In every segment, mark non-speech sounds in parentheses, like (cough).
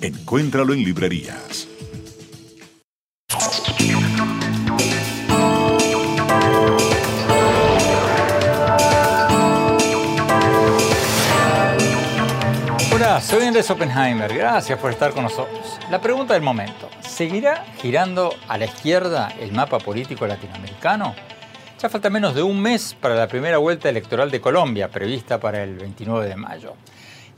Encuéntralo en librerías. Hola, soy Andrés Oppenheimer. Gracias por estar con nosotros. La pregunta del momento: ¿seguirá girando a la izquierda el mapa político latinoamericano? Ya falta menos de un mes para la primera vuelta electoral de Colombia, prevista para el 29 de mayo.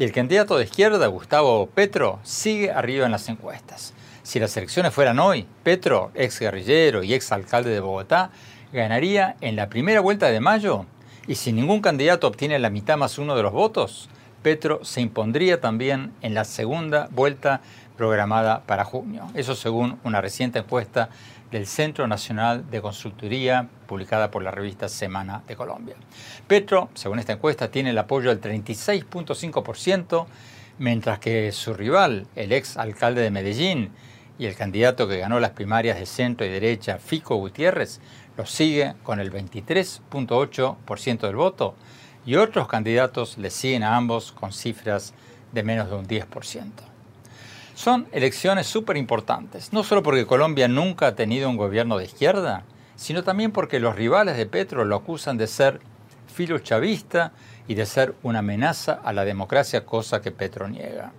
Y el candidato de izquierda, Gustavo Petro, sigue arriba en las encuestas. Si las elecciones fueran hoy, Petro, ex guerrillero y ex alcalde de Bogotá, ganaría en la primera vuelta de mayo. Y si ningún candidato obtiene la mitad más uno de los votos, Petro se impondría también en la segunda vuelta programada para junio. Eso según una reciente encuesta del Centro Nacional de Consultoría publicada por la revista Semana de Colombia. Petro, según esta encuesta, tiene el apoyo del 36.5%, mientras que su rival, el ex alcalde de Medellín y el candidato que ganó las primarias de centro y derecha, Fico Gutiérrez, lo sigue con el 23.8% del voto y otros candidatos le siguen a ambos con cifras de menos de un 10%. Son elecciones súper importantes, no solo porque Colombia nunca ha tenido un gobierno de izquierda, sino también porque los rivales de Petro lo acusan de ser filochavista y de ser una amenaza a la democracia, cosa que Petro niega.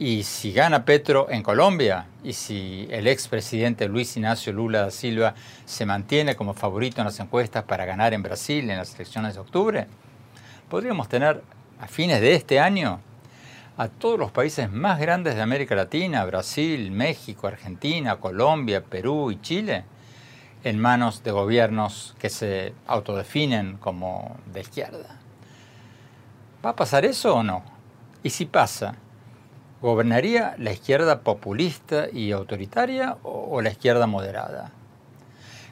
Y si gana Petro en Colombia y si el expresidente Luis Ignacio Lula da Silva se mantiene como favorito en las encuestas para ganar en Brasil en las elecciones de octubre, podríamos tener a fines de este año a todos los países más grandes de América Latina, Brasil, México, Argentina, Colombia, Perú y Chile, en manos de gobiernos que se autodefinen como de izquierda. ¿Va a pasar eso o no? Y si pasa, ¿gobernaría la izquierda populista y autoritaria o la izquierda moderada?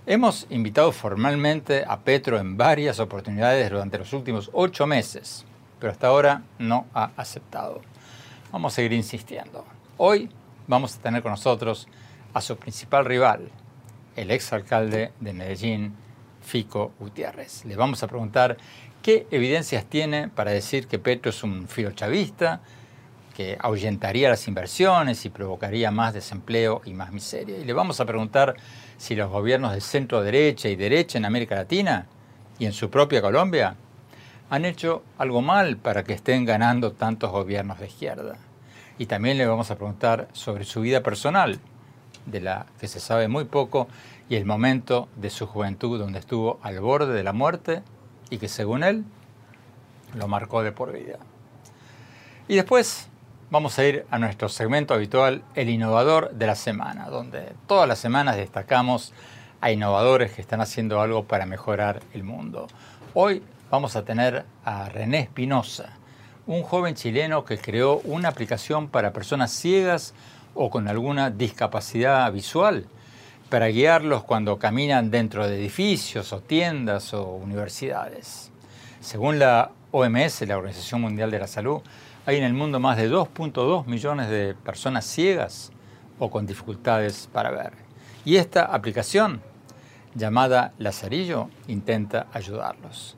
Hemos invitado formalmente a Petro en varias oportunidades durante los últimos ocho meses, pero hasta ahora no ha aceptado. Vamos a seguir insistiendo. Hoy vamos a tener con nosotros a su principal rival, el exalcalde de Medellín, Fico Gutiérrez. Le vamos a preguntar qué evidencias tiene para decir que Petro es un filochavista, que ahuyentaría las inversiones y provocaría más desempleo y más miseria. Y le vamos a preguntar si los gobiernos de centro derecha y derecha en América Latina y en su propia Colombia han hecho algo mal para que estén ganando tantos gobiernos de izquierda. Y también le vamos a preguntar sobre su vida personal, de la que se sabe muy poco, y el momento de su juventud donde estuvo al borde de la muerte y que según él lo marcó de por vida. Y después vamos a ir a nuestro segmento habitual, el innovador de la semana, donde todas las semanas destacamos a innovadores que están haciendo algo para mejorar el mundo. Hoy vamos a tener a René Espinosa, un joven chileno que creó una aplicación para personas ciegas o con alguna discapacidad visual para guiarlos cuando caminan dentro de edificios o tiendas o universidades. Según la OMS, la Organización Mundial de la Salud, hay en el mundo más de 2.2 millones de personas ciegas o con dificultades para ver. Y esta aplicación, llamada Lazarillo, intenta ayudarlos.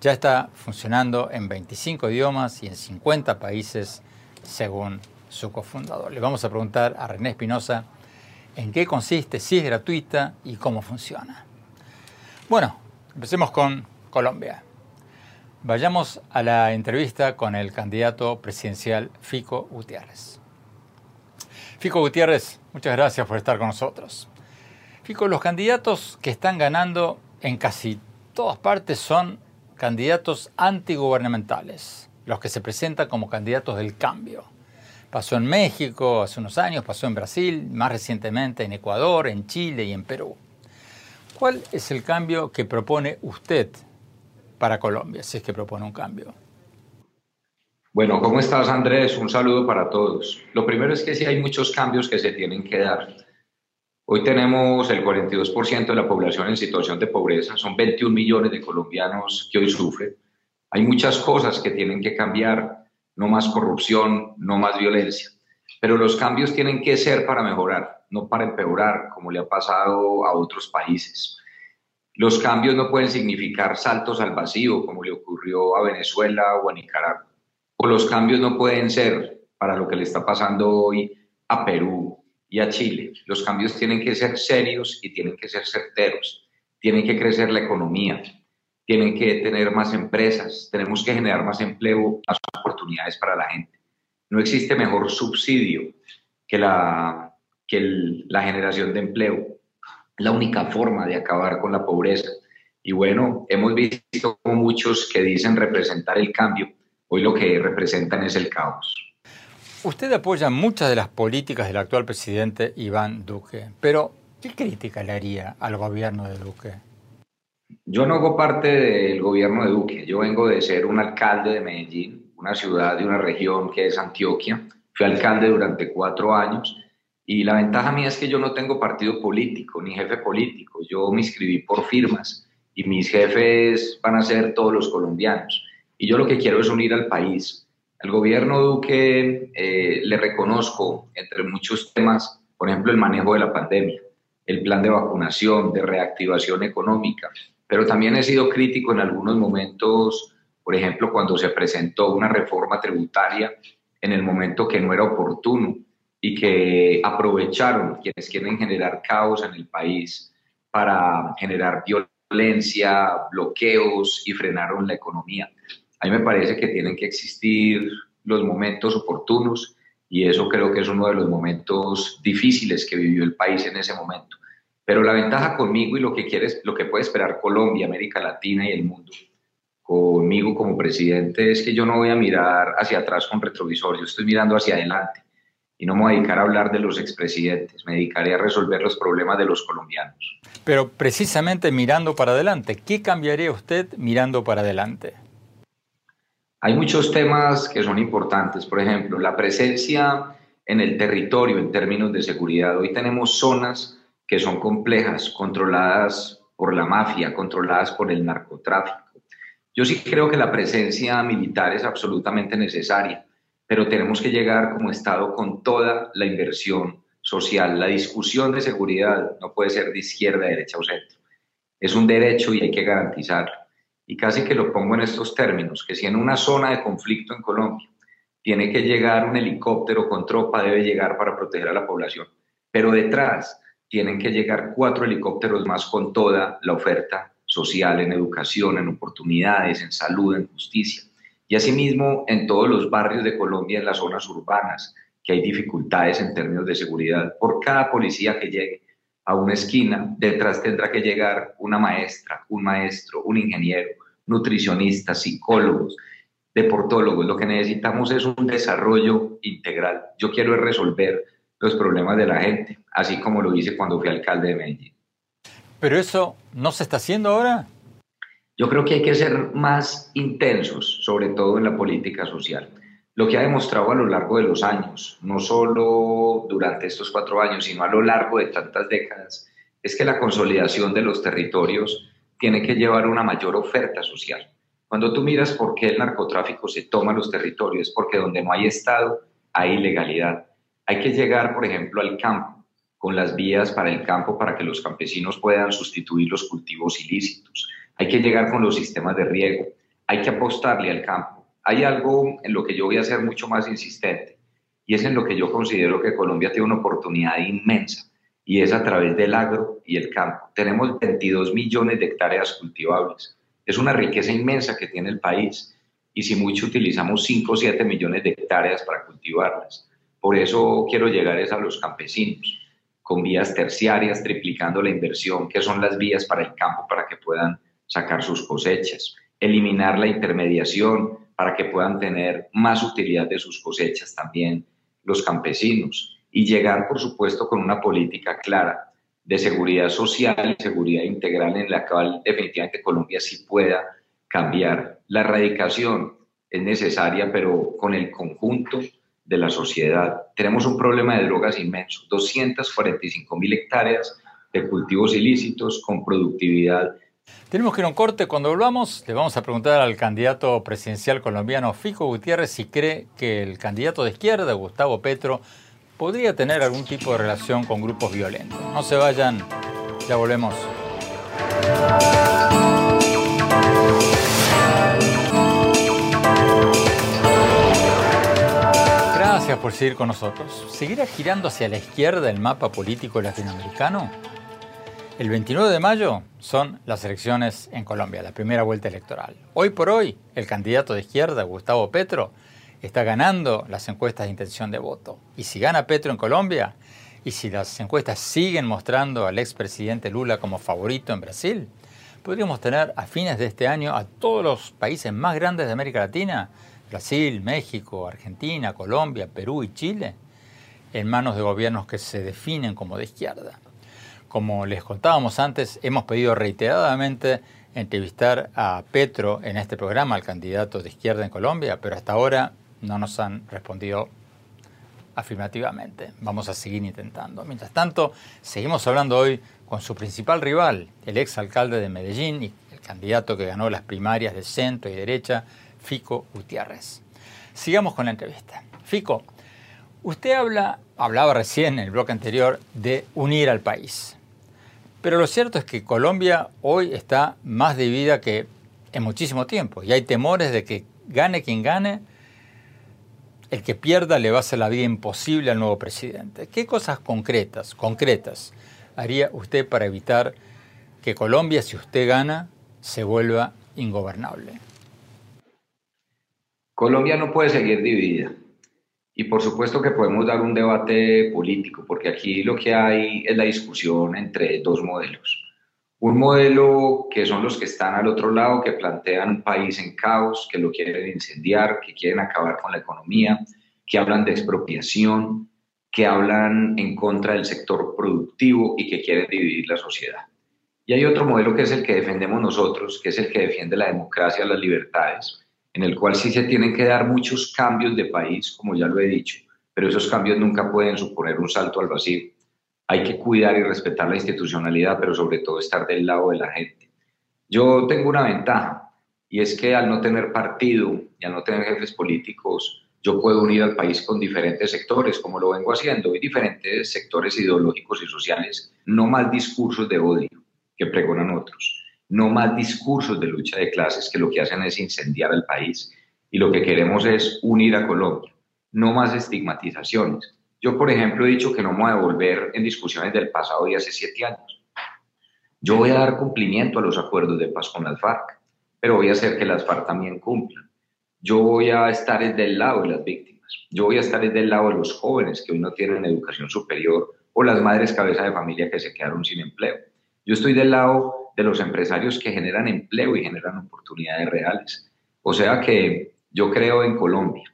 Ya está funcionando en 25 idiomas y en 50 países, según su cofundador. Le vamos a preguntar a René Espinosa en qué consiste, si es gratuita y cómo funciona. Bueno, empecemos con Colombia. Vayamos a la entrevista con el candidato presidencial Fico Gutiérrez. Fico Gutiérrez, muchas gracias por estar con nosotros. Fico, los candidatos que están ganando en casi todas partes son candidatos antigubernamentales, los que se presentan como candidatos del cambio. Pasó en México hace unos años, pasó en Brasil, más recientemente en Ecuador, en Chile y en Perú. ¿Cuál es el cambio que propone usted para Colombia, si es que propone un cambio? Bueno, ¿cómo estás Andrés? Un saludo para todos. Lo primero es que sí hay muchos cambios que se tienen que dar. Hoy tenemos el 42% de la población en situación de pobreza, son 21 millones de colombianos que hoy sufren. Hay muchas cosas que tienen que cambiar, no más corrupción, no más violencia, pero los cambios tienen que ser para mejorar, no para empeorar, como le ha pasado a otros países. Los cambios no pueden significar saltos al vacío, como le ocurrió a Venezuela o a Nicaragua o los cambios no pueden ser para lo que le está pasando hoy a Perú y a Chile. Los cambios tienen que ser serios y tienen que ser certeros. Tienen que crecer la economía, tienen que tener más empresas, tenemos que generar más empleo, más oportunidades para la gente. No existe mejor subsidio que la, que la generación de empleo. La única forma de acabar con la pobreza. Y bueno, hemos visto muchos que dicen representar el cambio, Hoy lo que representan es el caos. Usted apoya muchas de las políticas del actual presidente Iván Duque, pero ¿qué crítica le haría al gobierno de Duque? Yo no hago parte del gobierno de Duque, yo vengo de ser un alcalde de Medellín, una ciudad de una región que es Antioquia. Fui alcalde durante cuatro años y la ventaja mía es que yo no tengo partido político ni jefe político. Yo me inscribí por firmas y mis jefes van a ser todos los colombianos. Y yo lo que quiero es unir al país. Al gobierno Duque eh, le reconozco, entre muchos temas, por ejemplo, el manejo de la pandemia, el plan de vacunación, de reactivación económica, pero también he sido crítico en algunos momentos, por ejemplo, cuando se presentó una reforma tributaria en el momento que no era oportuno y que aprovecharon quienes quieren generar caos en el país para generar violencia, bloqueos y frenaron la economía. A mí me parece que tienen que existir los momentos oportunos y eso creo que es uno de los momentos difíciles que vivió el país en ese momento. Pero la ventaja conmigo y lo que quieres, lo que puede esperar Colombia, América Latina y el mundo conmigo como presidente es que yo no voy a mirar hacia atrás con retrovisor, yo estoy mirando hacia adelante y no me voy a dedicar a hablar de los expresidentes, me dedicaré a resolver los problemas de los colombianos. Pero precisamente mirando para adelante, ¿qué cambiaría usted mirando para adelante? Hay muchos temas que son importantes, por ejemplo, la presencia en el territorio en términos de seguridad. Hoy tenemos zonas que son complejas, controladas por la mafia, controladas por el narcotráfico. Yo sí creo que la presencia militar es absolutamente necesaria, pero tenemos que llegar como Estado con toda la inversión social. La discusión de seguridad no puede ser de izquierda, derecha o centro. Es un derecho y hay que garantizarlo y casi que lo pongo en estos términos, que si en una zona de conflicto en Colombia tiene que llegar un helicóptero con tropa, debe llegar para proteger a la población, pero detrás tienen que llegar cuatro helicópteros más con toda la oferta social en educación, en oportunidades, en salud, en justicia. Y asimismo en todos los barrios de Colombia, en las zonas urbanas, que hay dificultades en términos de seguridad. Por cada policía que llegue, a una esquina, detrás tendrá que llegar una maestra, un maestro, un ingeniero, nutricionistas, psicólogos, deportólogos. Lo que necesitamos es un desarrollo integral. Yo quiero resolver los problemas de la gente, así como lo hice cuando fui alcalde de Medellín. ¿Pero eso no se está haciendo ahora? Yo creo que hay que ser más intensos, sobre todo en la política social lo que ha demostrado a lo largo de los años, no solo durante estos cuatro años, sino a lo largo de tantas décadas, es que la consolidación de los territorios tiene que llevar una mayor oferta social. Cuando tú miras por qué el narcotráfico se toma los territorios, porque donde no hay Estado hay ilegalidad. Hay que llegar, por ejemplo, al campo, con las vías para el campo para que los campesinos puedan sustituir los cultivos ilícitos. Hay que llegar con los sistemas de riego. Hay que apostarle al campo hay algo en lo que yo voy a ser mucho más insistente y es en lo que yo considero que Colombia tiene una oportunidad inmensa y es a través del agro y el campo. Tenemos 22 millones de hectáreas cultivables. Es una riqueza inmensa que tiene el país y si mucho utilizamos 5 o 7 millones de hectáreas para cultivarlas. Por eso quiero llegar es a los campesinos, con vías terciarias, triplicando la inversión, que son las vías para el campo para que puedan sacar sus cosechas, eliminar la intermediación para que puedan tener más utilidad de sus cosechas también los campesinos y llegar, por supuesto, con una política clara de seguridad social y seguridad integral en la cual definitivamente Colombia sí pueda cambiar. La erradicación es necesaria, pero con el conjunto de la sociedad. Tenemos un problema de drogas inmenso, 245 mil hectáreas de cultivos ilícitos con productividad. Tenemos que ir a un corte. Cuando volvamos, le vamos a preguntar al candidato presidencial colombiano Fico Gutiérrez si cree que el candidato de izquierda, Gustavo Petro, podría tener algún tipo de relación con grupos violentos. No se vayan, ya volvemos. Gracias por seguir con nosotros. ¿Seguirá girando hacia la izquierda el mapa político latinoamericano? El 29 de mayo son las elecciones en Colombia, la primera vuelta electoral. Hoy por hoy, el candidato de izquierda, Gustavo Petro, está ganando las encuestas de intención de voto. Y si gana Petro en Colombia, y si las encuestas siguen mostrando al expresidente Lula como favorito en Brasil, podríamos tener a fines de este año a todos los países más grandes de América Latina Brasil, México, Argentina, Colombia, Perú y Chile, en manos de gobiernos que se definen como de izquierda. Como les contábamos antes, hemos pedido reiteradamente entrevistar a Petro en este programa, al candidato de izquierda en Colombia, pero hasta ahora no nos han respondido afirmativamente. Vamos a seguir intentando. Mientras tanto, seguimos hablando hoy con su principal rival, el ex alcalde de Medellín y el candidato que ganó las primarias de centro y derecha, Fico Gutiérrez. Sigamos con la entrevista. Fico, usted habla, hablaba recién en el bloque anterior de unir al país. Pero lo cierto es que Colombia hoy está más dividida que en muchísimo tiempo y hay temores de que gane quien gane, el que pierda le va a hacer la vida imposible al nuevo presidente. ¿Qué cosas concretas, concretas haría usted para evitar que Colombia, si usted gana, se vuelva ingobernable? Colombia no puede seguir dividida. Y por supuesto que podemos dar un debate político, porque aquí lo que hay es la discusión entre dos modelos. Un modelo que son los que están al otro lado, que plantean un país en caos, que lo quieren incendiar, que quieren acabar con la economía, que hablan de expropiación, que hablan en contra del sector productivo y que quieren dividir la sociedad. Y hay otro modelo que es el que defendemos nosotros, que es el que defiende la democracia, las libertades, en el cual sí se tienen que dar muchos cambios de país, como ya lo he dicho, pero esos cambios nunca pueden suponer un salto al vacío. Hay que cuidar y respetar la institucionalidad, pero sobre todo estar del lado de la gente. Yo tengo una ventaja, y es que al no tener partido y al no tener jefes políticos, yo puedo unir al país con diferentes sectores, como lo vengo haciendo, y diferentes sectores ideológicos y sociales, no más discursos de odio que pregonan otros no más discursos de lucha de clases que lo que hacen es incendiar el país. Y lo que queremos es unir a Colombia, no más estigmatizaciones. Yo, por ejemplo, he dicho que no me voy a volver en discusiones del pasado de hace siete años. Yo voy a dar cumplimiento a los acuerdos de paz con las FARC, pero voy a hacer que las FARC también cumplan. Yo voy a estar del lado de las víctimas. Yo voy a estar del lado de los jóvenes que hoy no tienen educación superior o las madres cabeza de familia que se quedaron sin empleo. Yo estoy del lado de los empresarios que generan empleo y generan oportunidades reales. O sea que yo creo en Colombia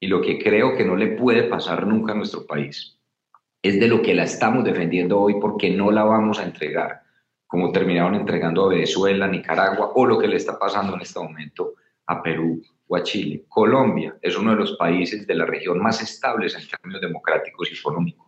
y lo que creo que no le puede pasar nunca a nuestro país es de lo que la estamos defendiendo hoy porque no la vamos a entregar, como terminaron entregando a Venezuela, Nicaragua o lo que le está pasando en este momento a Perú o a Chile. Colombia es uno de los países de la región más estables en términos democráticos y económicos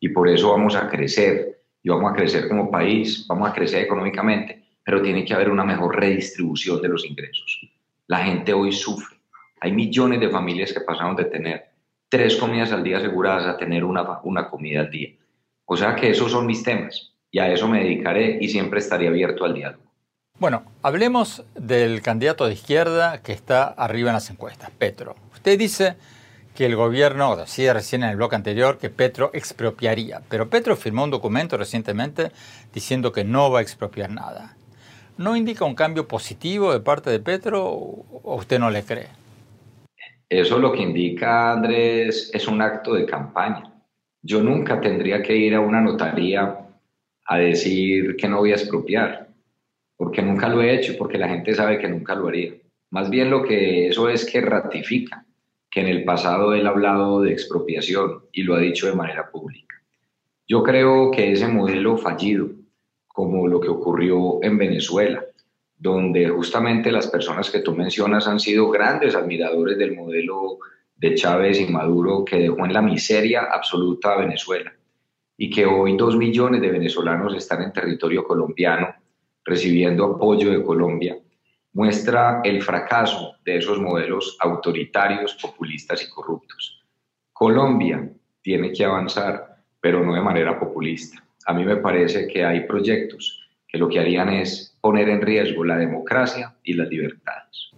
y por eso vamos a crecer y vamos a crecer como país, vamos a crecer económicamente, pero tiene que haber una mejor redistribución de los ingresos. La gente hoy sufre. Hay millones de familias que pasaron de tener tres comidas al día aseguradas a tener una, una comida al día. O sea que esos son mis temas y a eso me dedicaré y siempre estaré abierto al diálogo. Bueno, hablemos del candidato de izquierda que está arriba en las encuestas, Petro. Usted dice que el gobierno, decía recién en el bloque anterior, que Petro expropiaría. Pero Petro firmó un documento recientemente diciendo que no va a expropiar nada. ¿No indica un cambio positivo de parte de Petro o usted no le cree? Eso lo que indica, Andrés, es un acto de campaña. Yo nunca tendría que ir a una notaría a decir que no voy a expropiar, porque nunca lo he hecho, porque la gente sabe que nunca lo haría. Más bien lo que eso es que ratifica que en el pasado él ha hablado de expropiación y lo ha dicho de manera pública. Yo creo que ese modelo fallido, como lo que ocurrió en Venezuela, donde justamente las personas que tú mencionas han sido grandes admiradores del modelo de Chávez y Maduro que dejó en la miseria absoluta a Venezuela y que hoy dos millones de venezolanos están en territorio colombiano recibiendo apoyo de Colombia, muestra el fracaso de esos modelos autoritarios, populistas y corruptos. Colombia tiene que avanzar, pero no de manera populista. A mí me parece que hay proyectos que lo que harían es poner en riesgo la democracia y las libertades.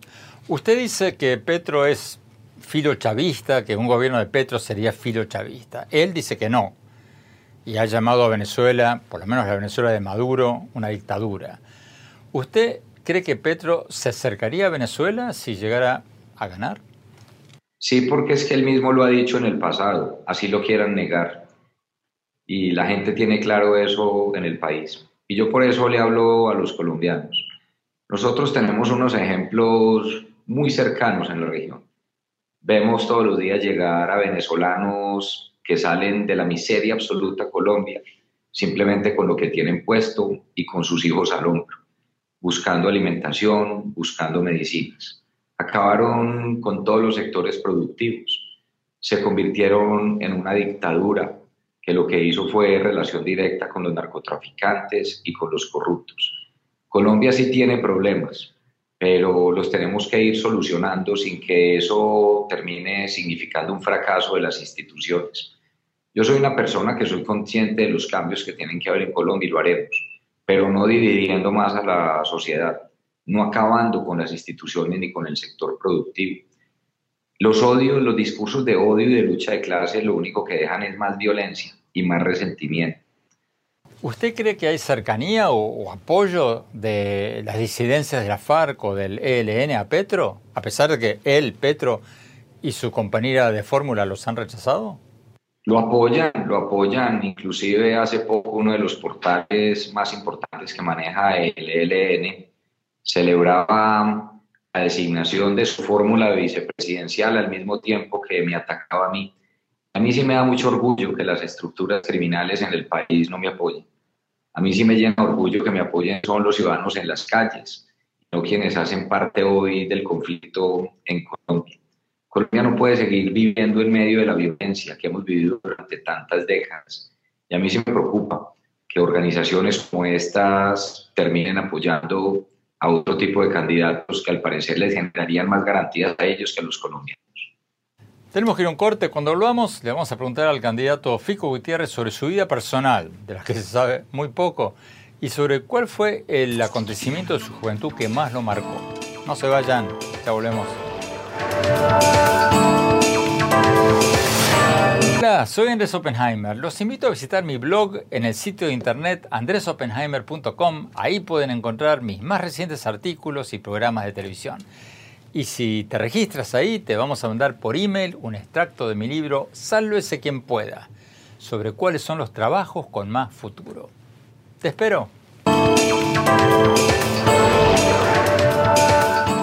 Usted dice que Petro es filo-chavista, que un gobierno de Petro sería filo-chavista. Él dice que no, y ha llamado a Venezuela, por lo menos la Venezuela de Maduro, una dictadura. ¿Usted cree que Petro se acercaría a Venezuela si llegara a ganar? Sí, porque es que él mismo lo ha dicho en el pasado, así lo quieran negar. Y la gente tiene claro eso en el país. Y yo por eso le hablo a los colombianos. Nosotros tenemos unos ejemplos muy cercanos en la región. Vemos todos los días llegar a venezolanos que salen de la miseria absoluta Colombia, simplemente con lo que tienen puesto y con sus hijos al hombro, buscando alimentación, buscando medicinas. Acabaron con todos los sectores productivos, se convirtieron en una dictadura que lo que hizo fue relación directa con los narcotraficantes y con los corruptos. Colombia sí tiene problemas, pero los tenemos que ir solucionando sin que eso termine significando un fracaso de las instituciones. Yo soy una persona que soy consciente de los cambios que tienen que haber en Colombia y lo haremos, pero no dividiendo más a la sociedad, no acabando con las instituciones ni con el sector productivo. Los odios, los discursos de odio y de lucha de clases lo único que dejan es más violencia y más resentimiento. ¿Usted cree que hay cercanía o, apoyo de las disidencias de la FARC o del ELN a Petro, a pesar de que él, Petro y su compañera de fórmula los han rechazado? Lo apoyan, lo apoyan. Inclusive hace poco uno de los portales más importantes que maneja el ELN celebraba la designación de su fórmula de vicepresidencial al mismo tiempo que me atacaba a mí. A mí sí me da mucho orgullo que las estructuras criminales en el país no me apoyen. A mí sí me llena orgullo que me apoyen son los ciudadanos en las calles, no quienes hacen parte hoy del conflicto en Colombia. Colombia no puede seguir viviendo en medio de la violencia que hemos vivido durante tantas décadas. Y a mí sí me preocupa que organizaciones como estas terminen apoyando a otro tipo de candidatos que al parecer les generarían más garantías a ellos que a los colombianos. Tenemos que ir a un corte. Cuando volvamos, le vamos a preguntar al candidato Fico Gutiérrez sobre su vida personal, de la que se sabe muy poco, y sobre cuál fue el acontecimiento de su juventud que más lo marcó. No se vayan, ya volvemos. Hola, soy Andrés Oppenheimer. Los invito a visitar mi blog en el sitio de internet andresoppenheimer.com. Ahí pueden encontrar mis más recientes artículos y programas de televisión. Y si te registras ahí, te vamos a mandar por email un extracto de mi libro Sálvese quien pueda, sobre cuáles son los trabajos con más futuro. Te espero.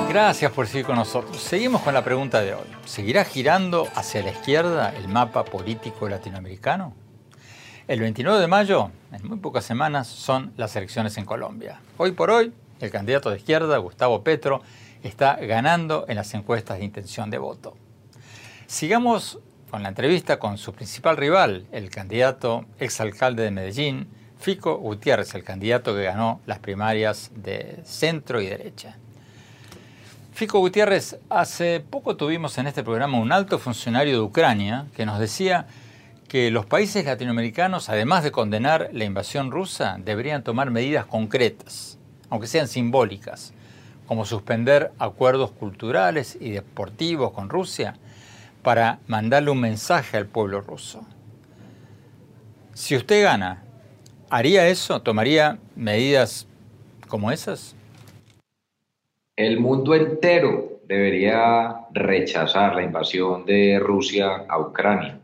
Gracias por seguir con nosotros. Seguimos con la pregunta de hoy. ¿Seguirá girando hacia la izquierda el mapa político latinoamericano? El 29 de mayo, en muy pocas semanas, son las elecciones en Colombia. Hoy por hoy, el candidato de izquierda, Gustavo Petro, está ganando en las encuestas de intención de voto. Sigamos con la entrevista con su principal rival, el candidato exalcalde de Medellín, Fico Gutiérrez, el candidato que ganó las primarias de centro y derecha. Fico Gutiérrez, hace poco tuvimos en este programa un alto funcionario de Ucrania que nos decía que los países latinoamericanos, además de condenar la invasión rusa, deberían tomar medidas concretas, aunque sean simbólicas, como suspender acuerdos culturales y deportivos con Rusia para mandarle un mensaje al pueblo ruso. Si usted gana, ¿haría eso? ¿Tomaría medidas como esas? El mundo entero debería rechazar la invasión de Rusia a Ucrania.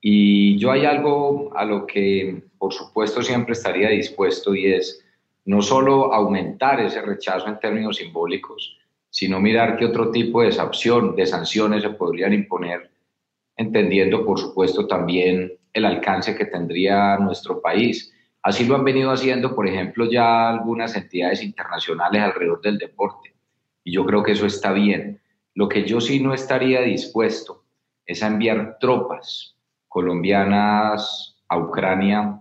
Y yo hay algo a lo que, por supuesto, siempre estaría dispuesto y es no solo aumentar ese rechazo en términos simbólicos, sino mirar qué otro tipo de sanción, de sanciones se podrían imponer, entendiendo, por supuesto, también el alcance que tendría nuestro país. Así lo han venido haciendo, por ejemplo, ya algunas entidades internacionales alrededor del deporte. Y yo creo que eso está bien. Lo que yo sí no estaría dispuesto es a enviar tropas colombianas a Ucrania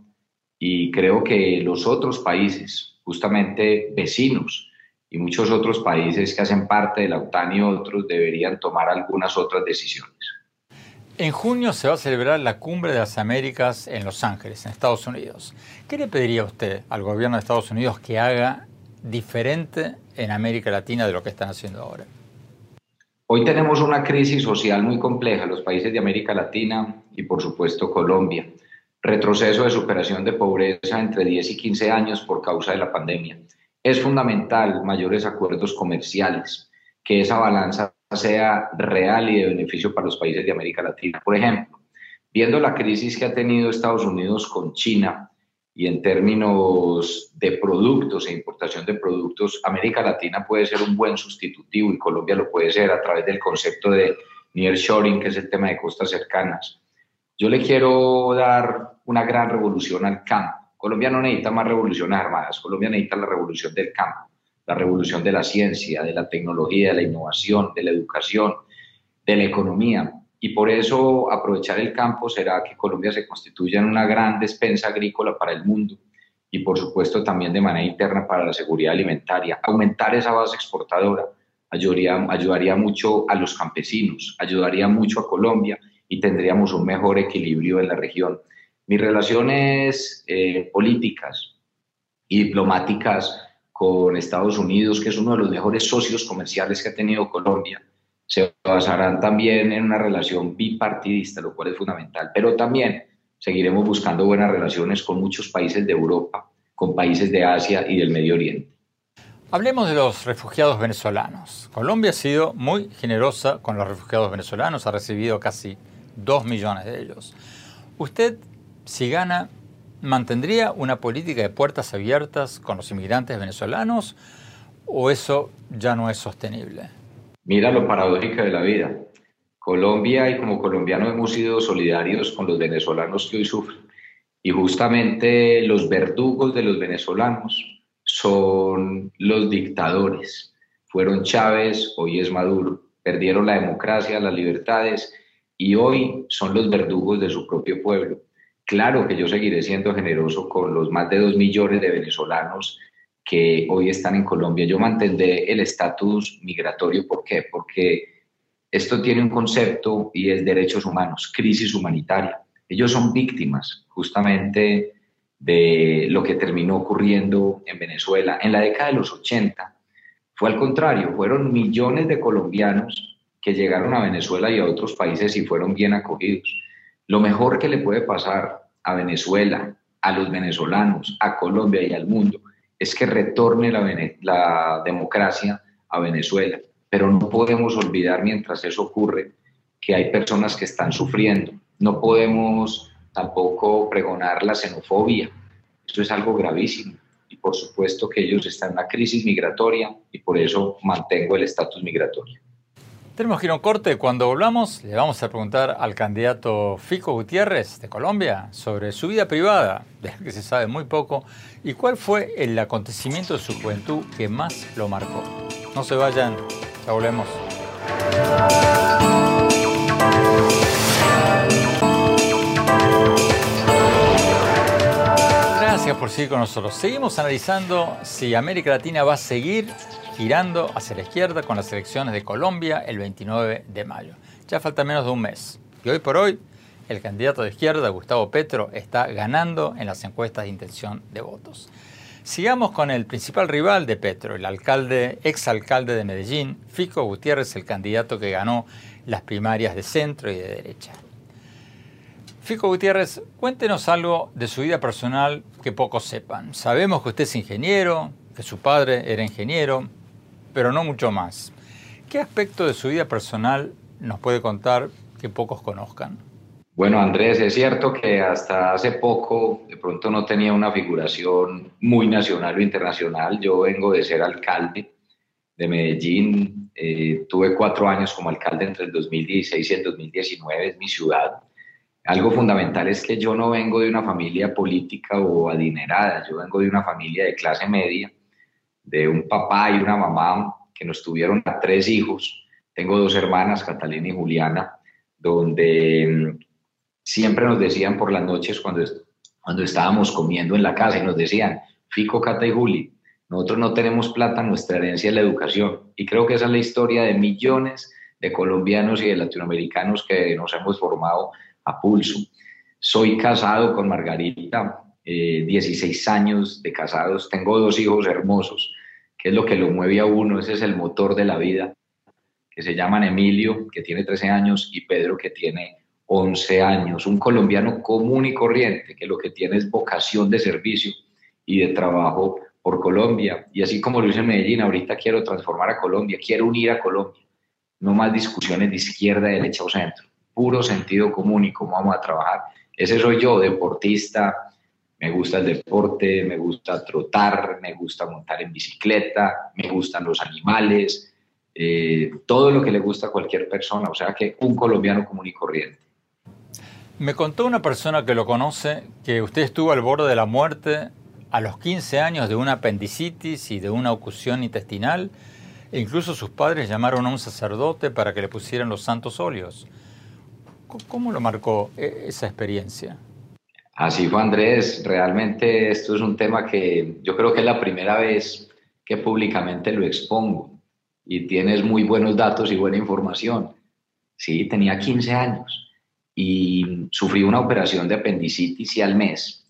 y creo que los otros países, justamente vecinos, y muchos otros países que hacen parte de la OTAN y otros deberían tomar algunas otras decisiones. En junio se va a celebrar la Cumbre de las Américas en Los Ángeles, en Estados Unidos. ¿Qué le pediría usted al gobierno de Estados Unidos que haga diferente en América Latina de lo que están haciendo ahora? Hoy tenemos una crisis social muy compleja en los países de América Latina y por supuesto Colombia. Retroceso de superación de pobreza entre 10 y 15 años por causa de la pandemia. Es fundamental mayores acuerdos comerciales, que esa balanza sea real y de beneficio para los países de América Latina. Por ejemplo, viendo la crisis que ha tenido Estados Unidos con China y en términos de productos e importación de productos, América Latina puede ser un buen sustitutivo y Colombia lo puede ser a través del concepto de nearshoring, que es el tema de costas cercanas. Yo le quiero dar una gran revolución al campo. Colombia no necesita más revoluciones armadas, Colombia necesita la revolución del campo la revolución de la ciencia, de la tecnología, de la innovación, de la educación, de la economía. Y por eso aprovechar el campo será que Colombia se constituya en una gran despensa agrícola para el mundo y por supuesto también de manera interna para la seguridad alimentaria. Aumentar esa base exportadora ayudaría, ayudaría mucho a los campesinos, ayudaría mucho a Colombia y tendríamos un mejor equilibrio en la región. Mis relaciones eh, políticas y diplomáticas con Estados Unidos, que es uno de los mejores socios comerciales que ha tenido Colombia, se basarán también en una relación bipartidista, lo cual es fundamental, pero también seguiremos buscando buenas relaciones con muchos países de Europa, con países de Asia y del Medio Oriente. Hablemos de los refugiados venezolanos. Colombia ha sido muy generosa con los refugiados venezolanos, ha recibido casi dos millones de ellos. Usted, si gana, ¿Mantendría una política de puertas abiertas con los inmigrantes venezolanos o eso ya no es sostenible? Mira lo paradójico de la vida. Colombia y como colombianos hemos sido solidarios con los venezolanos que hoy sufren. Y justamente los verdugos de los venezolanos son los dictadores. Fueron Chávez, hoy es Maduro. Perdieron la democracia, las libertades y hoy son los verdugos de su propio pueblo. Claro que yo seguiré siendo generoso con los más de dos millones de venezolanos que hoy están en Colombia. Yo mantendré el estatus migratorio. ¿Por qué? Porque esto tiene un concepto y es derechos humanos, crisis humanitaria. Ellos son víctimas justamente de lo que terminó ocurriendo en Venezuela. En la década de los 80 fue al contrario, fueron millones de colombianos que llegaron a Venezuela y a otros países y fueron bien acogidos. Lo mejor que le puede pasar a Venezuela, a los venezolanos, a Colombia y al mundo es que retorne la, democracia a Venezuela. Pero no podemos olvidar mientras eso ocurre que hay personas que están sufriendo. No podemos tampoco pregonar la xenofobia. Esto es algo gravísimo. Y por supuesto que ellos están en una crisis migratoria y por eso mantengo el estatus migratorio. Tenemos que ir un corte. Cuando volvamos, le vamos a preguntar al candidato Fico Gutiérrez de Colombia sobre su vida privada, de la que se sabe muy poco, y cuál fue el acontecimiento de su juventud que más lo marcó. No se vayan, ya volvemos. Gracias por seguir con nosotros. Seguimos analizando si América Latina va a seguir girando hacia la izquierda con las elecciones de Colombia el 29 de mayo. Ya falta menos de un mes. Y hoy por hoy, el candidato de izquierda, Gustavo Petro, está ganando en las encuestas de intención de votos. Sigamos con el principal rival de Petro, el alcalde, exalcalde de Medellín, Fico Gutiérrez, el candidato que ganó las primarias de centro y de derecha. Fico Gutiérrez, cuéntenos algo de su vida personal que pocos sepan. Sabemos que usted es ingeniero, que su padre era ingeniero, pero no mucho más. ¿Qué aspecto de su vida personal nos puede contar que pocos conozcan? Bueno, Andrés, es cierto que hasta hace poco de pronto no tenía una figuración muy nacional o internacional. Yo vengo de ser alcalde de Medellín. Eh, tuve cuatro años como alcalde entre el 2016 y el 2019, es mi ciudad. Algo fundamental es que yo no vengo de una familia política o adinerada, yo vengo de una familia de clase media, de un papá y una mamá que nos tuvieron a tres hijos. Tengo dos hermanas, Catalina y Juliana, donde mm, siempre nos decían por las noches cuando, cuando estábamos comiendo en la casa y nos decían, Fico, Cata y Juli, nosotros no tenemos plata, nuestra herencia es la educación. Y creo que esa es la historia de millones de colombianos y de latinoamericanos que nos hemos formado a pulso. Soy casado con Margarita, 16 eh, años de casados, tengo dos hijos hermosos, es lo que lo mueve a uno, ese es el motor de la vida, que se llaman Emilio, que tiene 13 años, y Pedro, que tiene 11 años, un colombiano común y corriente, que lo que tiene es vocación de servicio y de trabajo por Colombia. Y así como lo hice en Medellín, ahorita quiero transformar a Colombia, quiero unir a Colombia. No más discusiones de izquierda, derecha o centro. Puro sentido común y cómo vamos a trabajar. Ese soy yo, deportista. Me gusta el deporte, me gusta trotar, me gusta montar en bicicleta, me gustan los animales, eh, todo lo que le gusta a cualquier persona. O sea que un colombiano común y corriente. Me contó una persona que lo conoce que usted estuvo al borde de la muerte a los 15 años de una apendicitis y de una oclusión intestinal, e incluso sus padres llamaron a un sacerdote para que le pusieran los santos óleos. ¿Cómo lo marcó e-, esa experiencia? Así fue Andrés, realmente esto es un tema que yo creo que es la primera vez que públicamente lo expongo y tienes muy buenos datos y buena información. Sí, tenía 15 años y sufrí una operación de apendicitis y al mes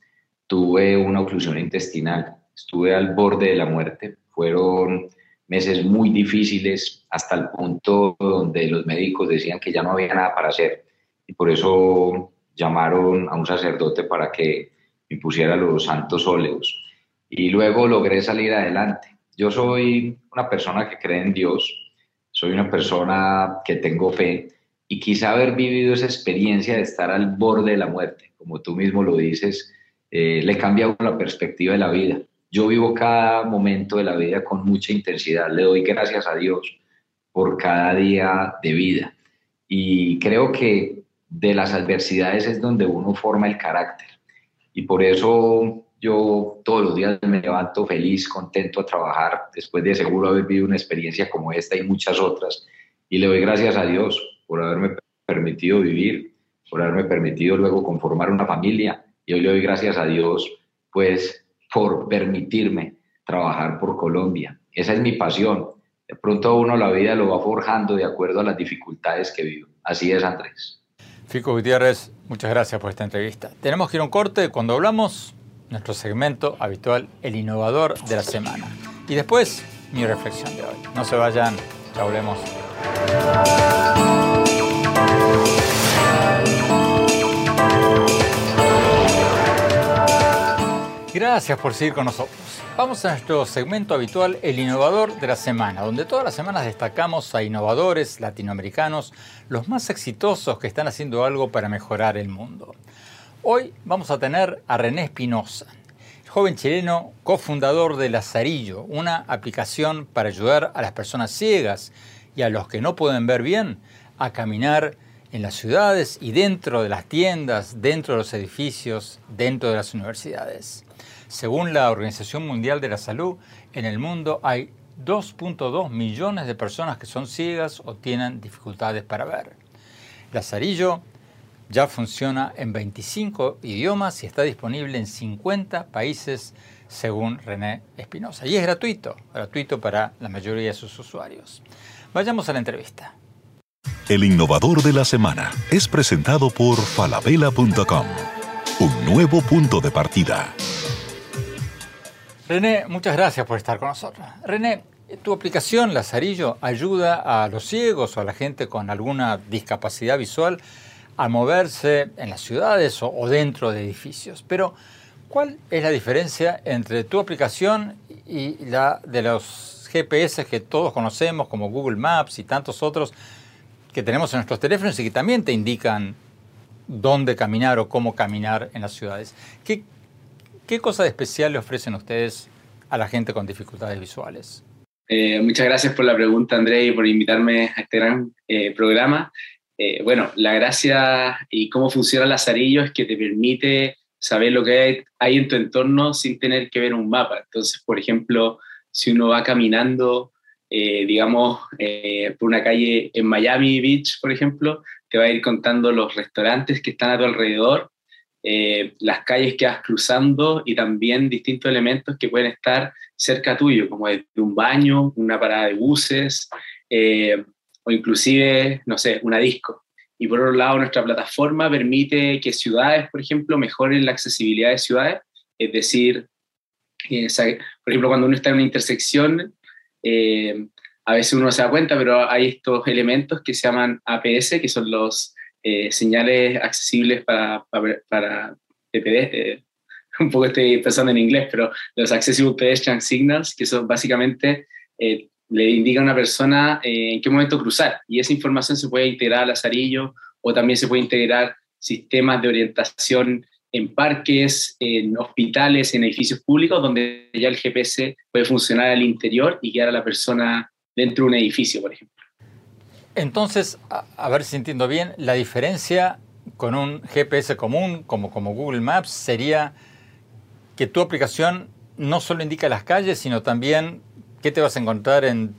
tuve una oclusión intestinal, estuve al borde de la muerte, fueron meses muy difíciles hasta el punto donde los médicos decían que ya no había nada para hacer y por eso llamaron a un sacerdote para que me pusiera los santos óleos y luego logré salir adelante. Yo soy una persona que cree en Dios, soy una persona que tengo fe y quizá haber vivido esa experiencia de estar al borde de la muerte, como tú mismo lo dices, eh, le cambia la perspectiva de la vida. Yo vivo cada momento de la vida con mucha intensidad, le doy gracias a Dios por cada día de vida. Y creo que de las adversidades es donde uno forma el carácter. Y por eso yo todos los días me levanto feliz, contento a trabajar, después de seguro haber vivido una experiencia como esta y muchas otras. Y le doy gracias a Dios por haberme permitido vivir, por haberme permitido luego conformar una familia y hoy le doy gracias a Dios, pues, por permitirme trabajar por Colombia. Esa es mi pasión. De pronto uno la vida lo va forjando de acuerdo a las dificultades que vive. Así es, Andrés. Fico Gutiérrez, muchas gracias por esta entrevista. Tenemos que ir a un corte cuando hablamos nuestro segmento habitual, el innovador de la semana. Y después, mi reflexión de hoy. No se vayan, ya hablemos. Gracias por seguir con nosotros. Vamos a nuestro segmento habitual, el innovador de la semana, donde todas las semanas destacamos a innovadores latinoamericanos, los más exitosos que están haciendo algo para mejorar el mundo. Hoy vamos a tener a René Espinosa, joven chileno cofundador de Lazarillo, una aplicación para ayudar a las personas ciegas y a los que no pueden ver bien a caminar en las ciudades y dentro de las tiendas, dentro de los edificios, dentro de las universidades. Según la Organización Mundial de la Salud, en el mundo hay 2.2 millones de personas que son ciegas o tienen dificultades para ver. Lazarillo ya funciona en 25 idiomas y está disponible en 50 países según René Espinosa. Y es gratuito, gratuito para la mayoría de sus usuarios. Vayamos a la entrevista. El innovador de la semana es presentado por falabella.com, un nuevo punto de partida. René, muchas gracias por estar con nosotros. René, tu aplicación Lazarillo ayuda a los ciegos o a la gente con alguna discapacidad visual a moverse en las ciudades o, dentro de edificios. Pero, ¿cuál es la diferencia entre tu aplicación y la de los GPS que todos conocemos, como Google Maps y tantos otros que tenemos en nuestros teléfonos y que también te indican dónde caminar o cómo caminar en las ciudades. ¿Qué, qué cosa de especial le ofrecen ustedes a la gente con dificultades visuales? Eh, muchas gracias por la pregunta, André, y por invitarme a este gran eh, programa. Eh, bueno, la gracia y cómo funciona Lazarillo es que te permite saber lo que hay, en tu entorno sin tener que ver un mapa. Entonces, por ejemplo, si uno va caminando, digamos, por una calle en Miami Beach, por ejemplo, te va a ir contando los restaurantes que están a tu alrededor, las calles que vas cruzando y también distintos elementos que pueden estar cerca tuyo, como de un baño, una parada de buses, o inclusive, no sé, una disco. Y por otro lado, nuestra plataforma permite que ciudades, por ejemplo, mejoren la accesibilidad de ciudades, es decir, eh, por ejemplo, cuando uno está en una intersección, eh, a veces uno se da cuenta, pero hay estos elementos que se llaman APS, que son los eh, señales accesibles para, para, para PPD. (laughs) un poco estoy pensando en inglés, pero los Accessible Pedestrian Signals, que son básicamente le indica a una persona eh, en qué momento cruzar. Y esa información se puede integrar al Lazarillo o también se puede integrar sistemas de orientación en parques, en hospitales, en edificios públicos, donde ya el GPS puede funcionar al interior y guiar a la persona dentro de un edificio, por ejemplo. Entonces, a, ver si entiendo bien, la diferencia con un GPS común, como, Google Maps, sería que tu aplicación no solo indica las calles, sino también ¿Qué te vas a encontrar en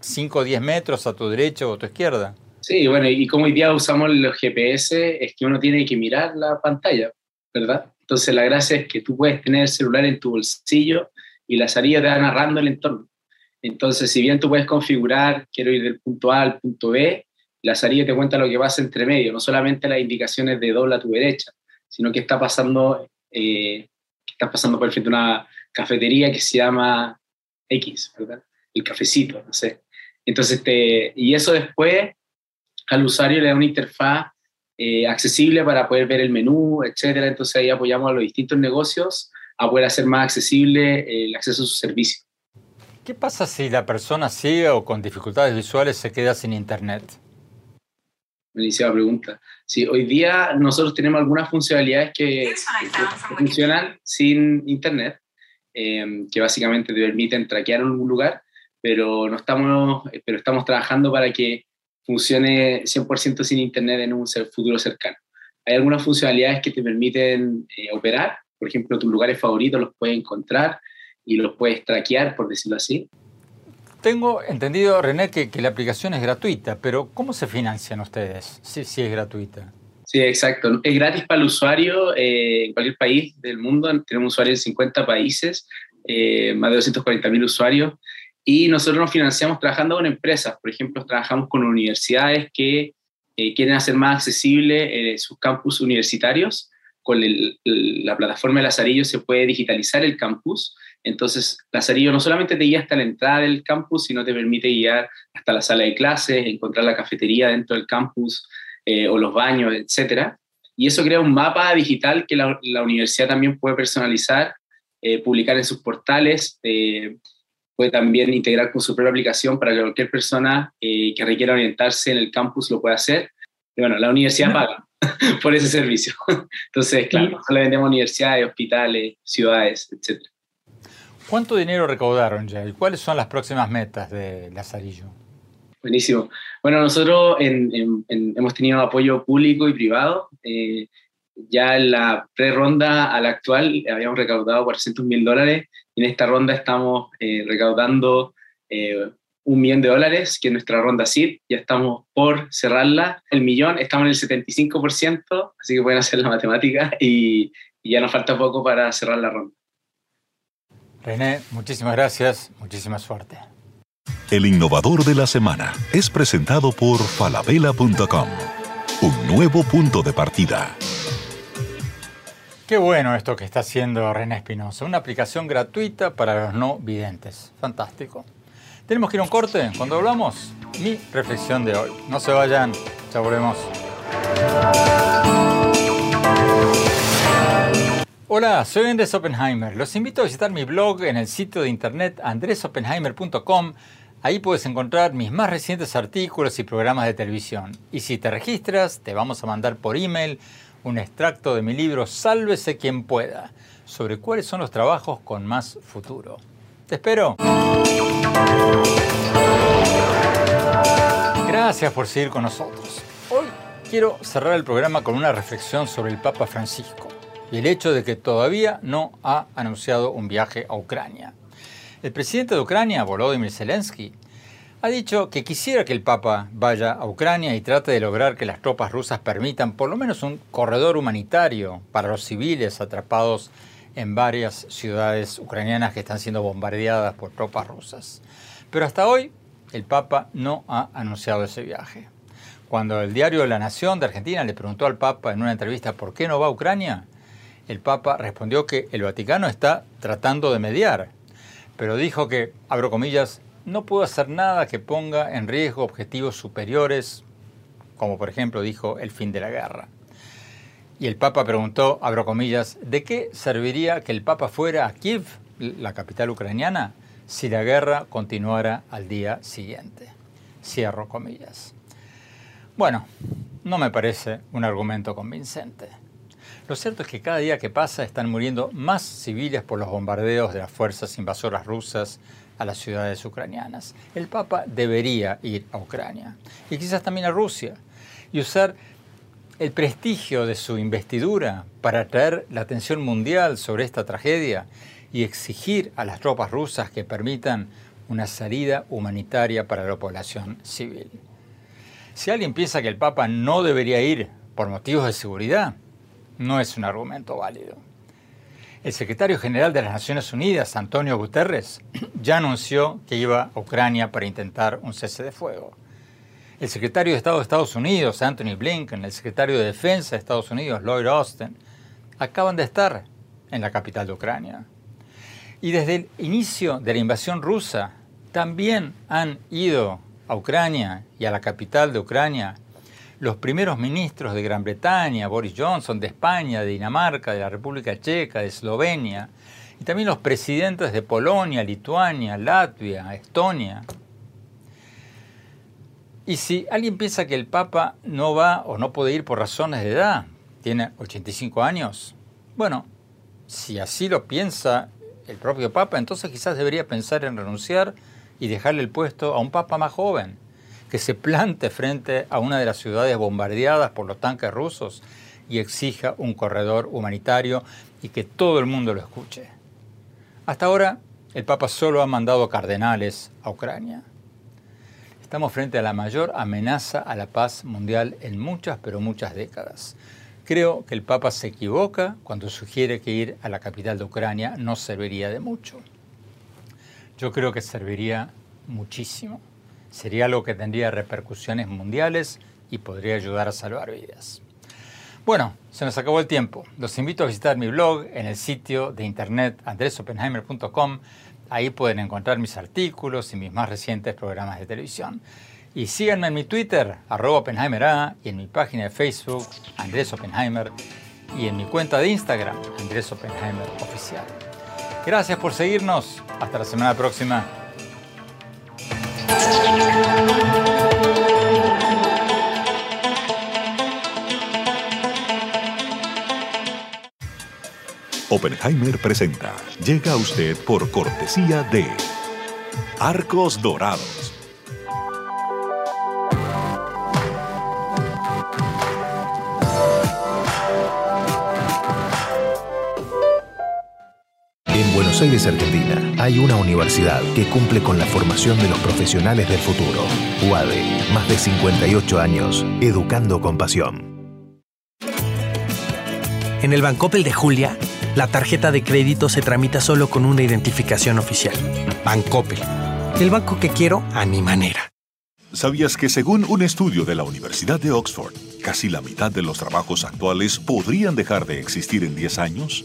5 o 10 metros a tu derecha o a tu izquierda? Sí, bueno, y como hoy día usamos los GPS, es que uno tiene que mirar la pantalla, ¿verdad? Entonces la gracia es que tú puedes tener el celular en tu bolsillo y la salida te va narrando el entorno. Entonces, si bien tú puedes configurar, quiero ir del punto A al punto B, la salida te cuenta lo que pasa entre medio, no solamente las indicaciones de dobla a tu derecha, sino que está pasando, eh, está pasando por ejemplo una cafetería que se llama X, ¿verdad? El cafecito, no sé. Entonces, y eso después al usuario le da una interfaz eh, accesible para poder ver el menú, etcétera. Entonces ahí apoyamos a los distintos negocios a poder hacer más accesible el acceso a su servicio. ¿Qué pasa si la persona ciega o con dificultades visuales se queda sin internet? Buenísima pregunta. Sí, hoy día nosotros tenemos algunas funcionalidades que funcionan sin internet. Em, que básicamente te permiten traquear un lugar, pero, no estamos, pero estamos trabajando para que funcione 100% sin Internet en un futuro cercano. Hay algunas funcionalidades que te permiten eh, operar, por ejemplo, tus lugares favoritos los puedes encontrar y los puedes traquear, por decirlo así. Tengo entendido, René, que, la aplicación es gratuita, pero ¿cómo se financian ustedes si, si es gratuita? Sí, exacto. Es gratis para el usuario eh, en cualquier país del mundo. Tenemos usuarios en 50 países, eh, más de 240 mil usuarios. Y nosotros nos financiamos trabajando con empresas. Por ejemplo, trabajamos con universidades que eh, quieren hacer más accesible sus campus universitarios. Con la plataforma de Lazarillo se puede digitalizar el campus. Entonces, Lazarillo no solamente te guía hasta la entrada del campus, sino te permite guiar hasta la sala de clases, encontrar la cafetería dentro del campus, eh, o los baños, etcétera. Y eso crea un mapa digital que la, universidad también puede personalizar, eh, publicar en sus portales, eh, puede también integrar con su propia aplicación para que cualquier persona que requiera orientarse en el campus lo pueda hacer. Y bueno, la universidad paga (laughs) por ese servicio. (laughs) Entonces, claro, le vendemos a universidades, hospitales, ciudades, etcétera. ¿Cuánto dinero recaudaron ya y cuáles son las próximas metas de Lazarillo? Buenísimo. Bueno, nosotros hemos tenido apoyo público y privado. Eh, ya en la pre-ronda a la actual habíamos recaudado 400 mil dólares. En esta ronda estamos eh, recaudando eh, un millón de dólares, que es nuestra ronda SID. Ya estamos por cerrarla. El millón, estamos en el 75%, así que pueden hacer la matemática y, y ya nos falta poco para cerrar la ronda. René, muchísimas gracias, muchísima suerte. El innovador de la semana es presentado por falabella.com. Un nuevo punto de partida. Qué bueno esto que está haciendo René Espinosa, una aplicación gratuita para los no videntes. Fantástico. Tenemos que ir a un corte. Cuando hablamos, mi reflexión de hoy. No se vayan, ya volvemos. Hola, soy Andrés Oppenheimer. Los invito a visitar mi blog en el sitio de internet andresoppenheimer.com. Ahí puedes encontrar mis más recientes artículos y programas de televisión. Y si te registras, te vamos a mandar por email un extracto de mi libro Sálvese quien pueda, sobre cuáles son los trabajos con más futuro. Te espero. Gracias por seguir con nosotros. Hoy quiero cerrar el programa con una reflexión sobre el Papa Francisco y el hecho de que todavía no ha anunciado un viaje a Ucrania. El presidente de Ucrania, Volodymyr Zelensky, ha dicho que quisiera que el Papa vaya a Ucrania y trate de lograr que las tropas rusas permitan por lo menos un corredor humanitario para los civiles atrapados en varias ciudades ucranianas que están siendo bombardeadas por tropas rusas. Pero hasta hoy el Papa no ha anunciado ese viaje. Cuando el diario La Nación de Argentina le preguntó al Papa en una entrevista por qué no va a Ucrania, el Papa respondió que el Vaticano está tratando de mediar, pero dijo que, abro comillas, no puedo hacer nada que ponga en riesgo objetivos superiores, como por ejemplo dijo el fin de la guerra. Y el Papa preguntó, abro comillas, ¿de qué serviría que el Papa fuera a Kiev, la capital ucraniana, si la guerra continuara al día siguiente? Cierro comillas. Bueno, no me parece un argumento convincente. Lo cierto es que cada día que pasa están muriendo más civiles por los bombardeos de las fuerzas invasoras rusas a las ciudades ucranianas. El Papa debería ir a Ucrania y quizás también a Rusia y usar el prestigio de su investidura para atraer la atención mundial sobre esta tragedia y exigir a las tropas rusas que permitan una salida humanitaria para la población civil. Si alguien piensa que el Papa no debería ir por motivos de seguridad, no es un argumento válido. El secretario general de las Naciones Unidas, Antonio Guterres, (clears throat) ya anunció que iba a Ucrania para intentar un cese de fuego. El secretario de Estado de Estados Unidos, Anthony Blinken, el secretario de Defensa de Estados Unidos, Lloyd Austin, acaban de estar en la capital de Ucrania. Y desde el inicio de la invasión rusa, también han ido a Ucrania y a la capital de Ucrania los primeros ministros de Gran Bretaña, Boris Johnson, de España, de Dinamarca, de la República Checa, de Eslovenia, y también los presidentes de Polonia, Lituania, Latvia, Estonia. Y si alguien piensa que el Papa no va o no puede ir por razones de edad, tiene 85 años, bueno, si así lo piensa el propio Papa, entonces quizás debería pensar en renunciar y dejarle el puesto a un Papa más joven que se plante frente a una de las ciudades bombardeadas por los tanques rusos y exija un corredor humanitario y que todo el mundo lo escuche. Hasta ahora, el Papa solo ha mandado cardenales a Ucrania. Estamos frente a la mayor amenaza a la paz mundial en muchas, pero muchas décadas. Creo que el Papa se equivoca cuando sugiere que ir a la capital de Ucrania no serviría de mucho. Yo creo que serviría muchísimo sería algo que tendría repercusiones mundiales y podría ayudar a salvar vidas. Bueno, se nos acabó el tiempo. Los invito a visitar mi blog en el sitio de internet andresopenheimer.com. Ahí pueden encontrar mis artículos y mis más recientes programas de televisión. Y síganme en mi Twitter, arroba OppenheimerA, y en mi página de Facebook, Andrés Oppenheimer, y en mi cuenta de Instagram, Andrés Oppenheimer Oficial. Gracias por seguirnos. Hasta la semana próxima. Oppenheimer presenta. Llega a usted por cortesía de Arcos Dorados. Buenos Aires, Argentina, hay una universidad que cumple con la formación de los profesionales del futuro. UADE, más de 58 años, educando con pasión. En el Bancopel de Julia, la tarjeta de crédito se tramita solo con una identificación oficial. Bancoppel. El banco que quiero a mi manera. ¿Sabías que según un estudio de la Universidad de Oxford, casi la mitad de los trabajos actuales podrían dejar de existir en 10 años?